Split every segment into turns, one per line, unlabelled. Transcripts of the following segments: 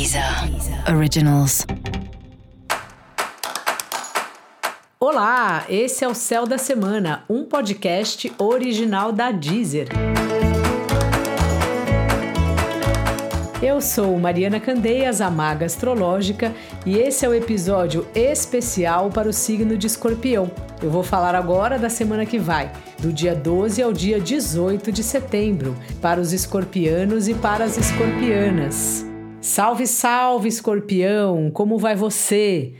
Deezer Originals.
Olá, esse é o Céu da Semana, um podcast original da Deezer. Eu sou Mariana Candeias, a Maga Astrológica, e esse é o episódio especial para o signo de Escorpião. Eu vou falar agora da semana que vai, do dia 12 ao dia 18 de setembro, para os escorpianos e para as escorpianas. Salve, salve, escorpião! Como vai você?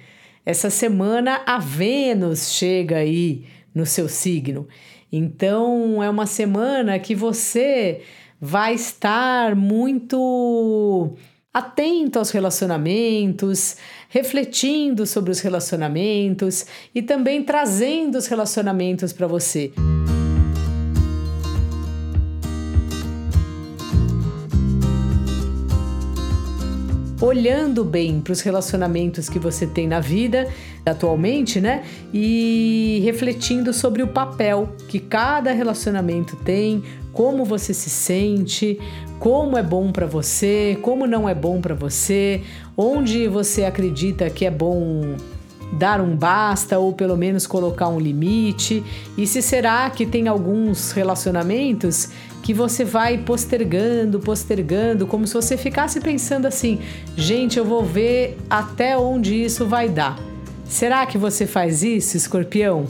Essa semana a Vênus chega aí no seu signo. Então é uma semana que você vai estar muito atento aos relacionamentos, refletindo sobre os relacionamentos e também trazendo os relacionamentos para você. Olhando bem para os relacionamentos que você tem na vida atualmente, né? E refletindo sobre o papel que cada relacionamento tem, como você se sente, como é bom para você, como não é bom para você, onde você acredita que é bom dar um basta ou pelo menos colocar um limite? E se será que tem alguns relacionamentos que você vai postergando, postergando, como se você ficasse pensando assim: gente, eu vou ver até onde isso vai dar. Será que você faz isso, escorpião?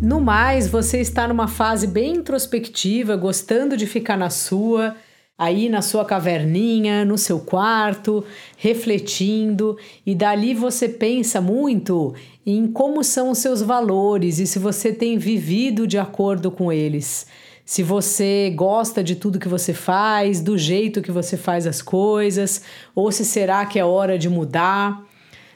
No mais, você está numa fase bem introspectiva, gostando de ficar na sua aí na sua caverninha, no seu quarto, refletindo, e dali você pensa muito em como são os seus valores e se você tem vivido de acordo com eles. Se você gosta de tudo que você faz, do jeito que você faz as coisas, ou se será que é hora de mudar.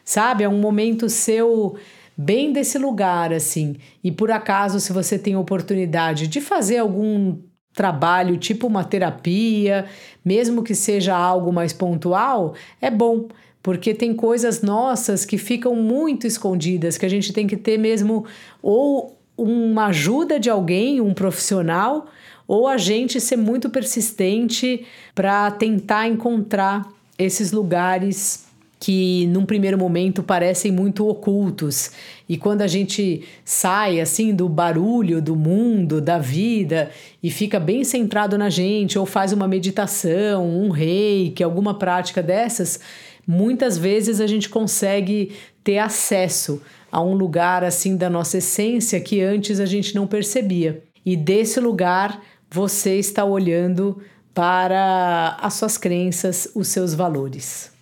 Sabe, é um momento seu bem desse lugar assim. E por acaso, se você tem oportunidade de fazer algum trabalho, tipo uma terapia, mesmo que seja algo mais pontual, é bom, porque tem coisas nossas que ficam muito escondidas, que a gente tem que ter mesmo ou uma ajuda de alguém, um profissional, ou a gente ser muito persistente para tentar encontrar esses lugares que num primeiro momento parecem muito ocultos. E quando a gente sai assim do barulho do mundo, da vida e fica bem centrado na gente ou faz uma meditação, um reiki, alguma prática dessas, muitas vezes a gente consegue ter acesso a um lugar assim da nossa essência que antes a gente não percebia. E desse lugar você está olhando para as suas crenças, os seus valores.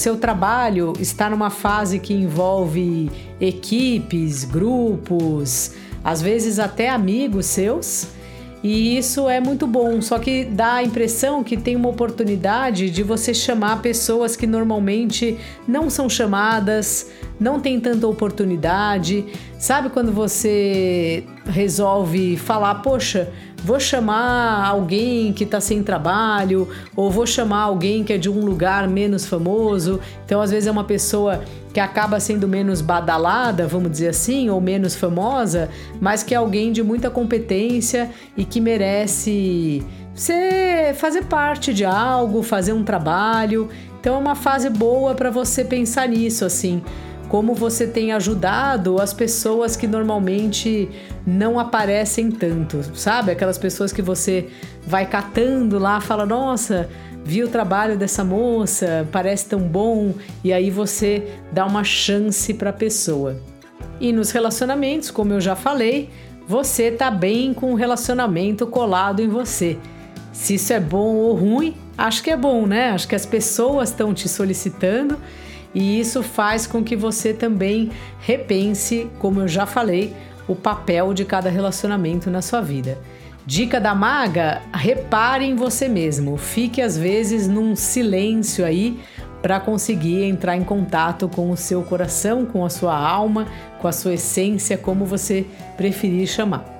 Seu trabalho está numa fase que envolve equipes, grupos, às vezes até amigos seus. E isso é muito bom, só que dá a impressão que tem uma oportunidade de você chamar pessoas que normalmente não são chamadas, não tem tanta oportunidade. Sabe quando você resolve falar, poxa, vou chamar alguém que está sem trabalho, ou vou chamar alguém que é de um lugar menos famoso. Então, às vezes, é uma pessoa que acaba sendo menos badalada, vamos dizer assim, ou menos famosa, mas que é alguém de muita competência e que merece ser, fazer parte de algo, fazer um trabalho. Então, é uma fase boa para você pensar nisso, assim como você tem ajudado as pessoas que normalmente não aparecem tanto, sabe? Aquelas pessoas que você vai catando lá, fala: "Nossa, vi o trabalho dessa moça, parece tão bom", e aí você dá uma chance para a pessoa. E nos relacionamentos, como eu já falei, você tá bem com o relacionamento colado em você. Se isso é bom ou ruim, acho que é bom, né? Acho que as pessoas estão te solicitando e isso faz com que você também repense, como eu já falei, o papel de cada relacionamento na sua vida. Dica da maga: repare em você mesmo. Fique às vezes num silêncio aí para conseguir entrar em contato com o seu coração, com a sua alma, com a sua essência, como você preferir chamar.